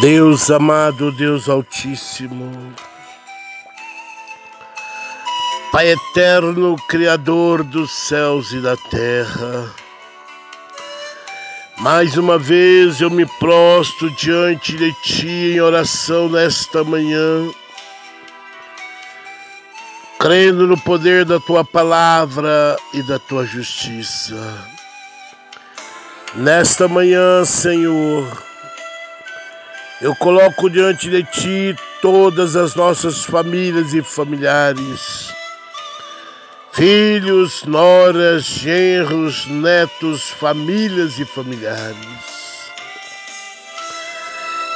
Deus amado, Deus Altíssimo, Pai eterno, Criador dos céus e da terra, mais uma vez eu me prostro diante de Ti em oração nesta manhã, crendo no poder da Tua palavra e da Tua justiça. Nesta manhã, Senhor, eu coloco diante de Ti todas as nossas famílias e familiares, filhos, noras, genros, netos, famílias e familiares.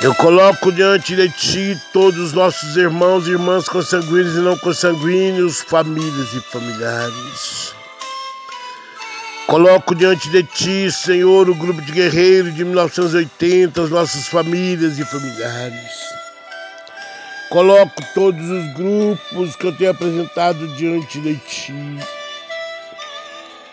Eu coloco diante de Ti todos os nossos irmãos e irmãs consanguíneos e não consanguíneos, famílias e familiares. Coloco diante de ti, Senhor, o grupo de guerreiros de 1980, as nossas famílias e familiares. Coloco todos os grupos que eu tenho apresentado diante de ti.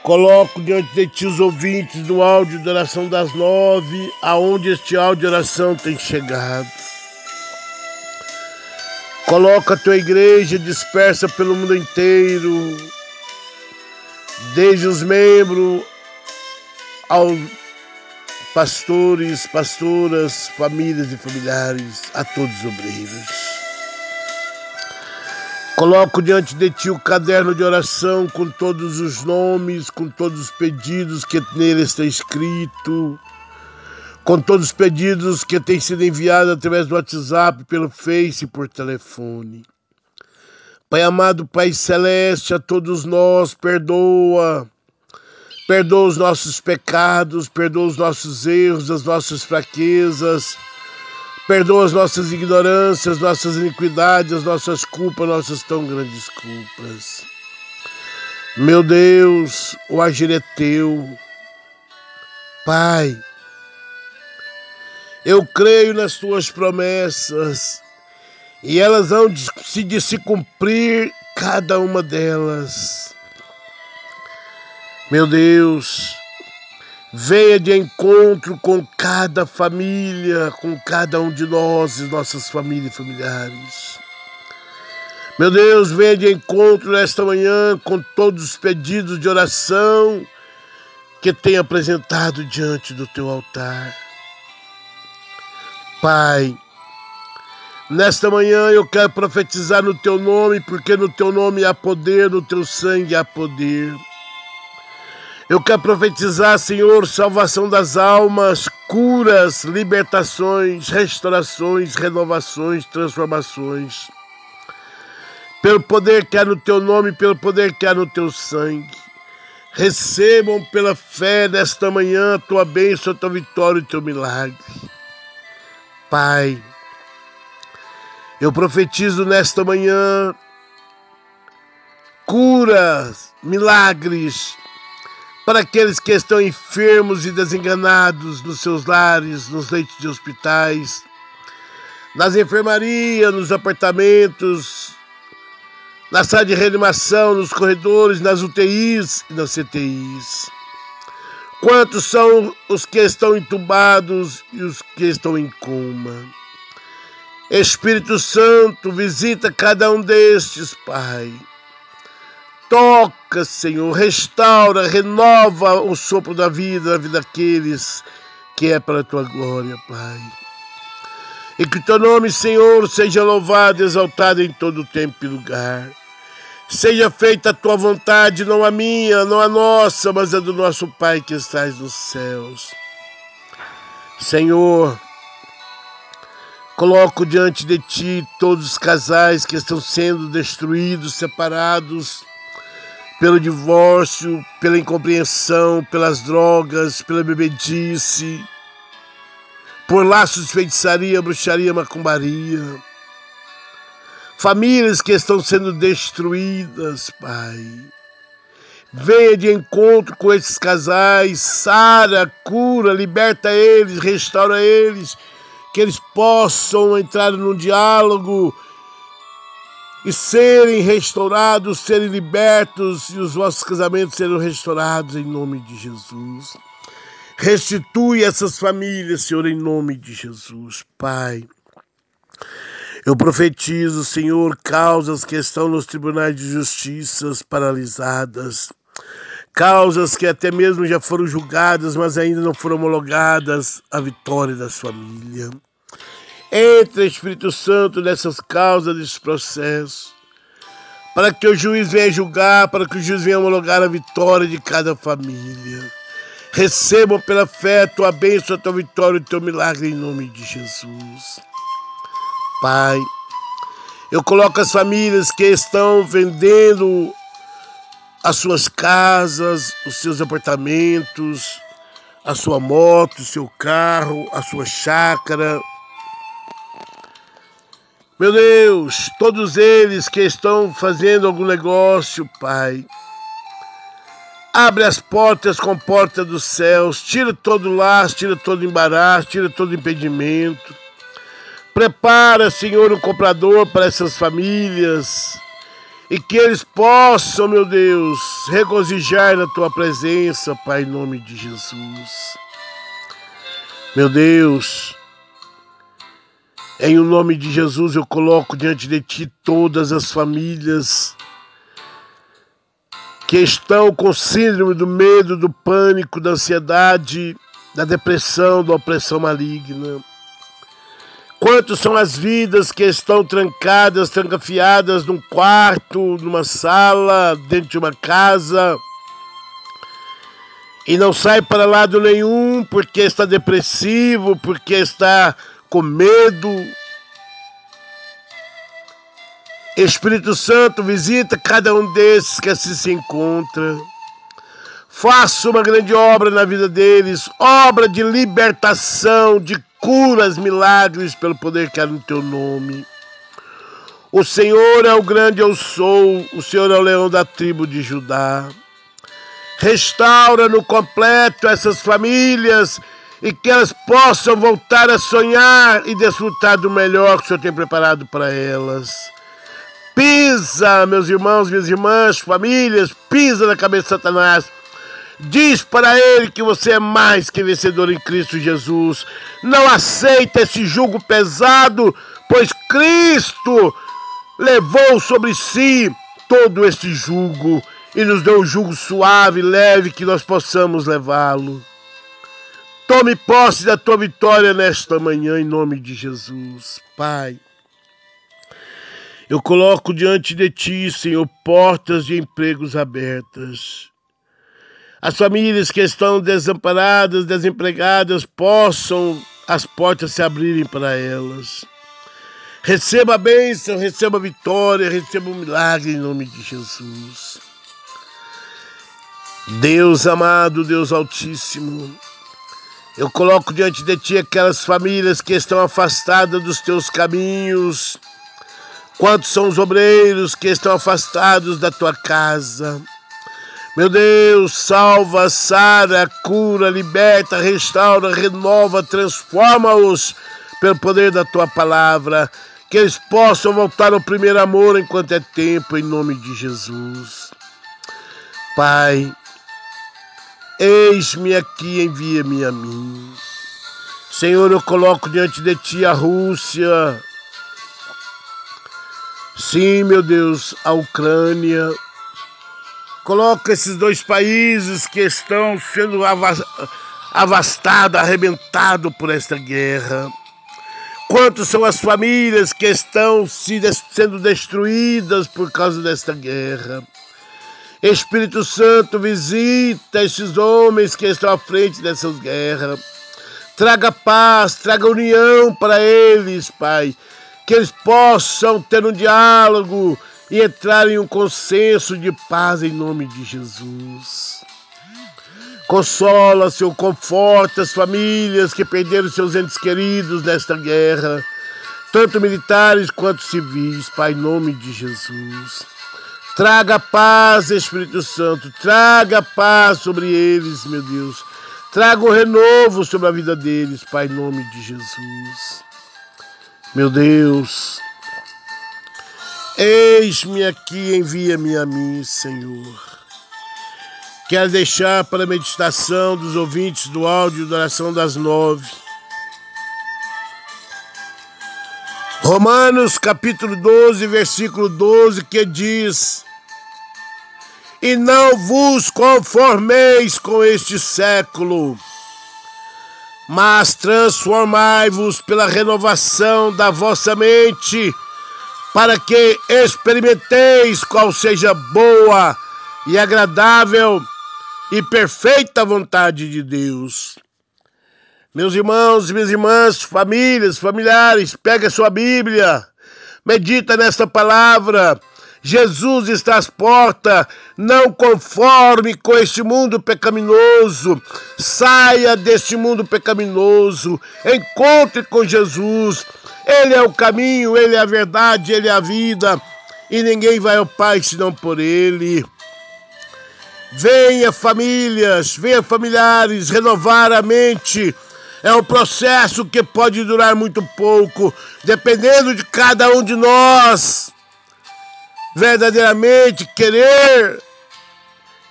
Coloco diante de ti os ouvintes do áudio de oração das nove, aonde este áudio de oração tem chegado. Coloca a tua igreja dispersa pelo mundo inteiro desde os membros aos pastores, pastoras, famílias e familiares, a todos os obreiros. Coloco diante de ti o caderno de oração com todos os nomes, com todos os pedidos que nele está escrito, com todos os pedidos que têm sido enviados através do WhatsApp, pelo Face e por telefone. Pai amado, Pai celeste, a todos nós, perdoa. Perdoa os nossos pecados, perdoa os nossos erros, as nossas fraquezas. Perdoa as nossas ignorâncias, nossas iniquidades, as nossas culpas, nossas tão grandes culpas. Meu Deus, o agir é teu. Pai, eu creio nas tuas promessas e elas vão se, de se cumprir cada uma delas. Meu Deus, venha de encontro com cada família, com cada um de nós e nossas famílias e familiares. Meu Deus, venha de encontro nesta manhã com todos os pedidos de oração que tem apresentado diante do teu altar. Pai, Nesta manhã eu quero profetizar no teu nome, porque no teu nome há poder, no teu sangue há poder. Eu quero profetizar, Senhor, salvação das almas, curas, libertações, restaurações, renovações, transformações. Pelo poder que há no teu nome, pelo poder que há no teu sangue. Recebam pela fé nesta manhã a tua bênção, a tua vitória e o teu milagre. Pai, eu profetizo nesta manhã curas, milagres para aqueles que estão enfermos e desenganados nos seus lares, nos leitos de hospitais, nas enfermarias, nos apartamentos, na sala de reanimação, nos corredores, nas UTIs e nas CTIs. Quantos são os que estão entubados e os que estão em coma? Espírito Santo, visita cada um destes, Pai. Toca, Senhor, restaura, renova o sopro da vida, a vida daqueles que é para a tua glória, Pai. E que o teu nome, Senhor, seja louvado exaltado em todo tempo e lugar. Seja feita a tua vontade, não a minha, não a nossa, mas a do nosso Pai que estás nos céus. Senhor, Coloco diante de ti todos os casais que estão sendo destruídos, separados pelo divórcio, pela incompreensão, pelas drogas, pela bebedice, por laços de feitiçaria, bruxaria, macumbaria. Famílias que estão sendo destruídas, Pai. Venha de encontro com esses casais, sara, cura, liberta eles, restaura eles que eles possam entrar num diálogo e serem restaurados, serem libertos e os vossos casamentos serem restaurados em nome de Jesus. Restitui essas famílias, Senhor, em nome de Jesus, Pai. Eu profetizo, Senhor, causas que estão nos tribunais de justiça paralisadas, causas que até mesmo já foram julgadas, mas ainda não foram homologadas, a vitória das famílias. Entra, Espírito Santo, nessas causas, nesses processos, para que o juiz venha julgar, para que o juiz venha homologar a vitória de cada família. Recebam pela fé a tua bênção, a tua vitória e o teu milagre em nome de Jesus. Pai. Eu coloco as famílias que estão vendendo as suas casas, os seus apartamentos, a sua moto, o seu carro, a sua chácara. Meu Deus, todos eles que estão fazendo algum negócio, Pai. Abre as portas com porta dos céus, tira todo laço, tira todo embaraço, tira todo impedimento. Prepara, Senhor, um comprador para essas famílias e que eles possam, meu Deus, regozijar na tua presença, Pai, em nome de Jesus. Meu Deus, em o nome de Jesus eu coloco diante de ti todas as famílias que estão com síndrome do medo, do pânico, da ansiedade, da depressão, da opressão maligna. Quantos são as vidas que estão trancadas, trancafiadas num quarto, numa sala, dentro de uma casa e não sai para lado nenhum porque está depressivo, porque está com medo. Espírito Santo visita cada um desses que assim se encontra. Faça uma grande obra na vida deles, obra de libertação, de curas, milagres pelo poder que há no teu nome. O Senhor é o grande eu sou, o Senhor é o leão da tribo de Judá. Restaura no completo essas famílias e que elas possam voltar a sonhar e desfrutar do melhor que o Senhor tem preparado para elas. Pisa, meus irmãos, minhas irmãs, famílias, pisa na cabeça de Satanás Diz para ele que você é mais que vencedor em Cristo Jesus. Não aceita esse jugo pesado, pois Cristo levou sobre si todo esse jugo e nos deu um jugo suave, leve, que nós possamos levá-lo. Tome posse da tua vitória nesta manhã, em nome de Jesus. Pai, eu coloco diante de ti, Senhor, portas de empregos abertas as famílias que estão desamparadas, desempregadas, possam as portas se abrirem para elas. Receba a bênção, receba a vitória, receba o um milagre em nome de Jesus. Deus amado, Deus Altíssimo, eu coloco diante de Ti aquelas famílias que estão afastadas dos Teus caminhos. Quantos são os obreiros que estão afastados da Tua casa? Meu Deus, salva, sara, cura, liberta, restaura, renova, transforma-os pelo poder da tua palavra. Que eles possam voltar ao primeiro amor enquanto é tempo, em nome de Jesus. Pai, eis-me aqui, envia-me a mim. Senhor, eu coloco diante de ti a Rússia. Sim, meu Deus, a Ucrânia Coloca esses dois países que estão sendo avastados, arrebentados por esta guerra. Quantas são as famílias que estão se sendo destruídas por causa desta guerra? Espírito Santo, visita esses homens que estão à frente dessas guerras. Traga paz, traga união para eles, Pai. Que eles possam ter um diálogo e entrar em um consenso de paz em nome de Jesus. Consola, Senhor, conforta as famílias que perderam seus entes queridos nesta guerra, tanto militares quanto civis, Pai, em nome de Jesus. Traga paz, Espírito Santo, traga paz sobre eles, meu Deus. Traga um renovo sobre a vida deles, Pai, em nome de Jesus. Meu Deus, Eis-me aqui, envia-me a mim, Senhor. quero deixar para a meditação dos ouvintes do áudio da oração das nove. Romanos capítulo 12, versículo 12, que diz: E não vos conformeis com este século, mas transformai-vos pela renovação da vossa mente, para que experimenteis qual seja boa e agradável e perfeita vontade de Deus. Meus irmãos, minhas irmãs, famílias, familiares, pega sua Bíblia, medita nesta palavra. Jesus está às portas, não conforme com este mundo pecaminoso. Saia deste mundo pecaminoso, encontre com Jesus. Ele é o caminho, ele é a verdade, ele é a vida, e ninguém vai ao Pai senão por ele. Venha famílias, venha familiares, renovar a mente. É um processo que pode durar muito pouco, dependendo de cada um de nós. Verdadeiramente querer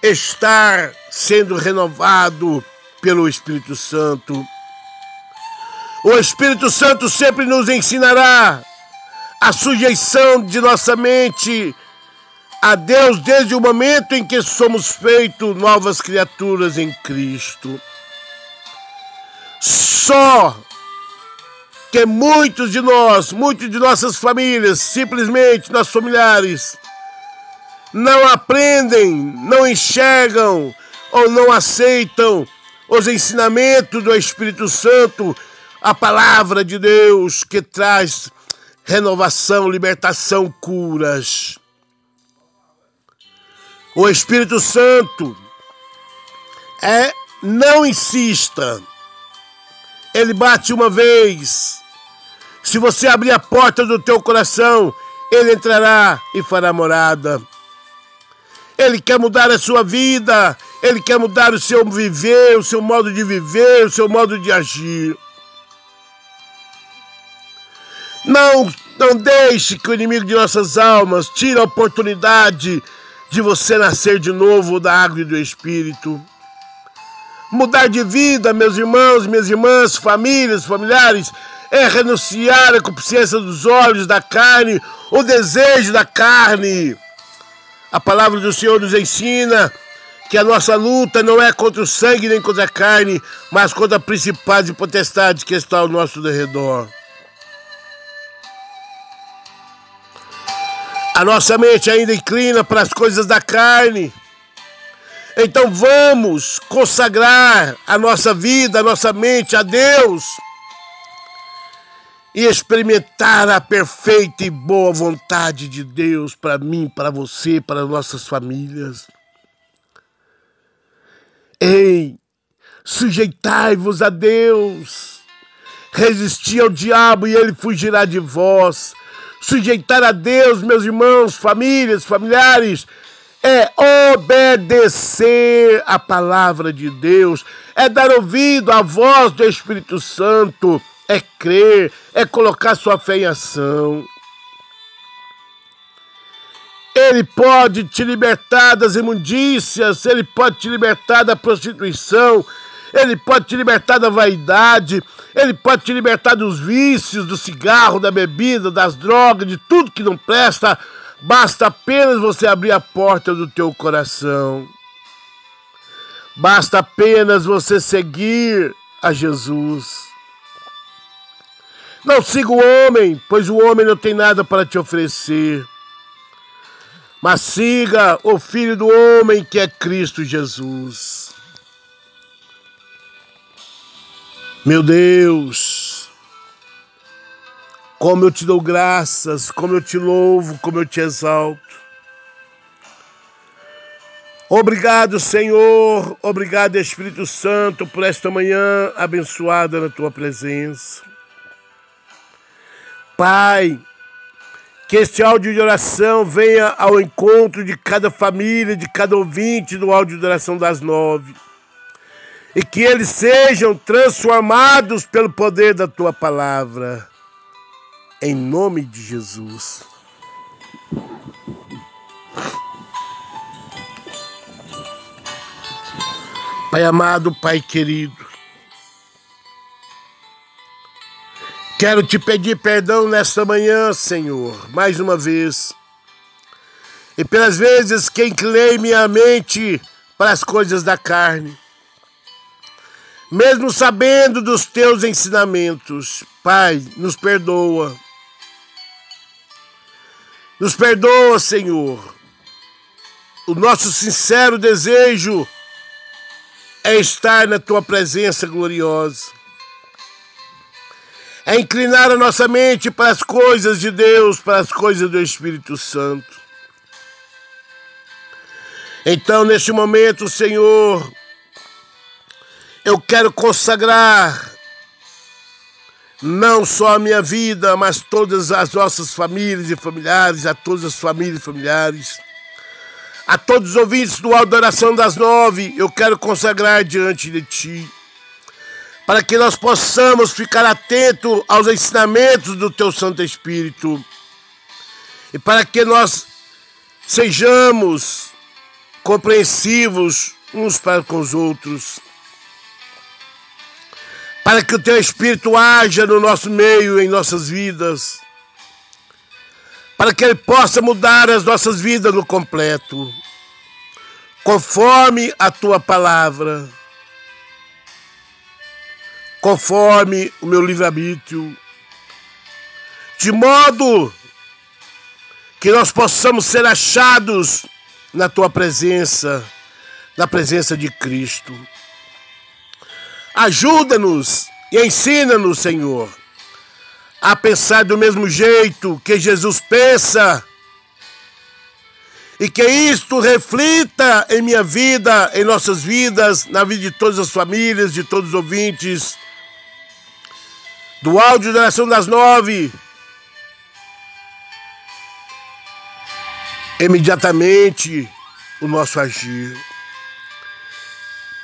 estar sendo renovado pelo Espírito Santo. O Espírito Santo sempre nos ensinará a sujeição de nossa mente a Deus desde o momento em que somos feitos novas criaturas em Cristo. Só que muitos de nós, muitos de nossas famílias, simplesmente nossos familiares, não aprendem, não enxergam ou não aceitam os ensinamentos do Espírito Santo, a palavra de Deus que traz renovação, libertação, curas. O Espírito Santo é não insista. Ele bate uma vez. Se você abrir a porta do teu coração, ele entrará e fará morada. Ele quer mudar a sua vida, ele quer mudar o seu viver, o seu modo de viver, o seu modo de agir. Não, não deixe que o inimigo de nossas almas tire a oportunidade de você nascer de novo da água e do Espírito. Mudar de vida, meus irmãos, minhas irmãs, famílias, familiares, é renunciar à consciência dos olhos, da carne, o desejo da carne. A palavra do Senhor nos ensina que a nossa luta não é contra o sangue nem contra a carne, mas contra principais e potestades que estão ao nosso redor. A nossa mente ainda inclina para as coisas da carne. Então vamos consagrar a nossa vida, a nossa mente a Deus e experimentar a perfeita e boa vontade de Deus para mim, para você, para nossas famílias. Ei, sujeitai-vos a Deus, resisti ao diabo e ele fugirá de vós sujeitar a Deus, meus irmãos, famílias, familiares, é obedecer a palavra de Deus, é dar ouvido à voz do Espírito Santo, é crer, é colocar sua fé em ação. Ele pode te libertar das imundícias, ele pode te libertar da prostituição, ele pode te libertar da vaidade, ele pode te libertar dos vícios, do cigarro, da bebida, das drogas, de tudo que não presta. Basta apenas você abrir a porta do teu coração. Basta apenas você seguir a Jesus. Não siga o homem, pois o homem não tem nada para te oferecer. Mas siga o Filho do Homem que é Cristo Jesus. Meu Deus, como eu te dou graças, como eu te louvo, como eu te exalto. Obrigado, Senhor, obrigado, Espírito Santo, por esta manhã abençoada na tua presença. Pai, que este áudio de oração venha ao encontro de cada família, de cada ouvinte do áudio de oração das nove e que eles sejam transformados pelo poder da tua palavra. Em nome de Jesus. Pai amado, Pai querido, quero te pedir perdão nesta manhã, Senhor, mais uma vez, e pelas vezes que inclinei minha mente para as coisas da carne, mesmo sabendo dos teus ensinamentos, Pai, nos perdoa. Nos perdoa, Senhor. O nosso sincero desejo é estar na tua presença gloriosa. É inclinar a nossa mente para as coisas de Deus, para as coisas do Espírito Santo. Então, neste momento, Senhor, eu quero consagrar não só a minha vida, mas todas as nossas famílias e familiares, a todas as famílias e familiares. A todos os ouvintes do Adoração das Nove, eu quero consagrar diante de Ti, para que nós possamos ficar atentos aos ensinamentos do Teu Santo Espírito e para que nós sejamos compreensivos uns para com os outros, para que o Teu Espírito haja no nosso meio, em nossas vidas para que Ele possa mudar as nossas vidas no completo, conforme a tua palavra, conforme o meu livre-arbítrio, de modo que nós possamos ser achados na tua presença, na presença de Cristo. Ajuda-nos e ensina-nos, Senhor, a pensar do mesmo jeito que Jesus pensa. E que isto reflita em minha vida, em nossas vidas, na vida de todas as famílias, de todos os ouvintes. Do áudio da Nação das Nove. Imediatamente o nosso agir.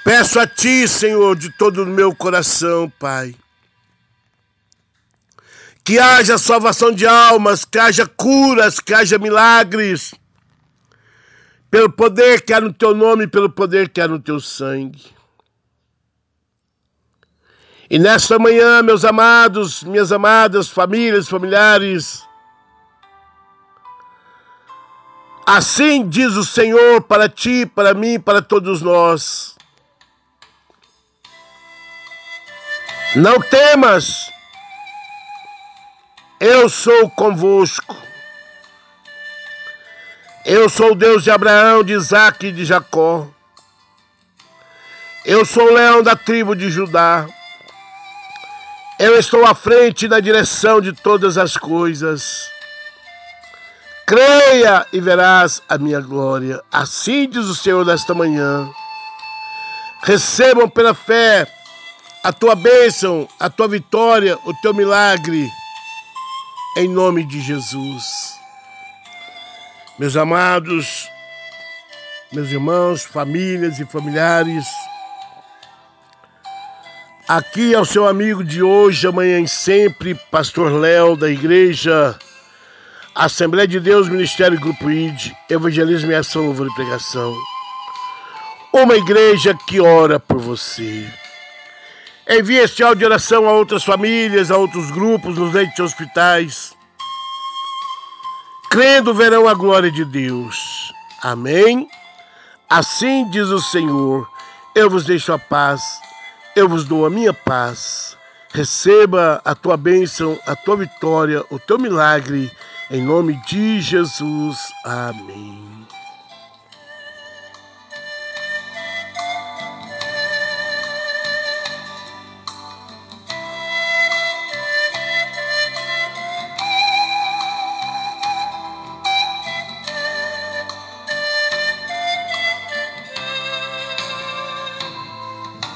Peço a Ti, Senhor, de todo o meu coração, Pai que haja salvação de almas, que haja curas, que haja milagres, pelo poder que há no teu nome, pelo poder que há no teu sangue. E nesta manhã, meus amados, minhas amadas, famílias, familiares, assim diz o Senhor para ti, para mim, para todos nós. Não temas, eu sou convosco. Eu sou o Deus de Abraão, de Isaac e de Jacó. Eu sou o leão da tribo de Judá. Eu estou à frente na direção de todas as coisas. Creia e verás a minha glória. Assim diz o Senhor nesta manhã. Recebam pela fé a tua bênção, a tua vitória, o teu milagre em nome de Jesus. Meus amados, meus irmãos, famílias e familiares, aqui é o seu amigo de hoje, amanhã e sempre, Pastor Léo, da Igreja Assembleia de Deus, Ministério Grupo ID, Evangelismo e Ação, Louvor e Pregação. Uma igreja que ora por você. Envie este áudio de oração a outras famílias, a outros grupos, nos leitos de hospitais. Crendo verão a glória de Deus. Amém? Assim diz o Senhor: Eu vos deixo a paz, eu vos dou a minha paz. Receba a tua bênção, a tua vitória, o teu milagre, em nome de Jesus. Amém.